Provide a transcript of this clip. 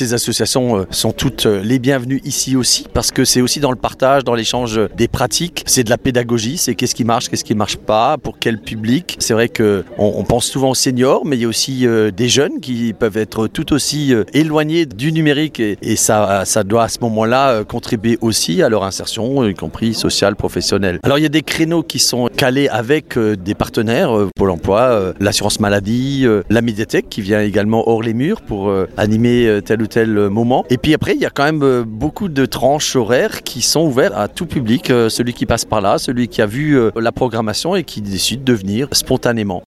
ces associations euh, sont toutes euh, les bienvenues ici aussi parce que c'est aussi dans le partage, dans l'échange des pratiques. C'est de la pédagogie, c'est qu'est-ce qui marche, qu'est-ce qui ne marche pas, pour quel public. C'est vrai que on, pense souvent aux seniors, mais il y a aussi des jeunes qui peuvent être tout aussi éloignés du numérique et, ça, ça doit à ce moment-là contribuer aussi à leur insertion, y compris sociale, professionnelle. Alors il y a des créneaux qui sont calés avec des partenaires, Pôle Emploi, l'assurance maladie, la médiathèque qui vient également hors les murs pour animer tel ou tel moment. Et puis après, il y a quand même beaucoup de tranches horaires qui sont ouvertes à tout public, celui qui passe par là, celui qui a vu la programmation et qui décide de venir spontanément.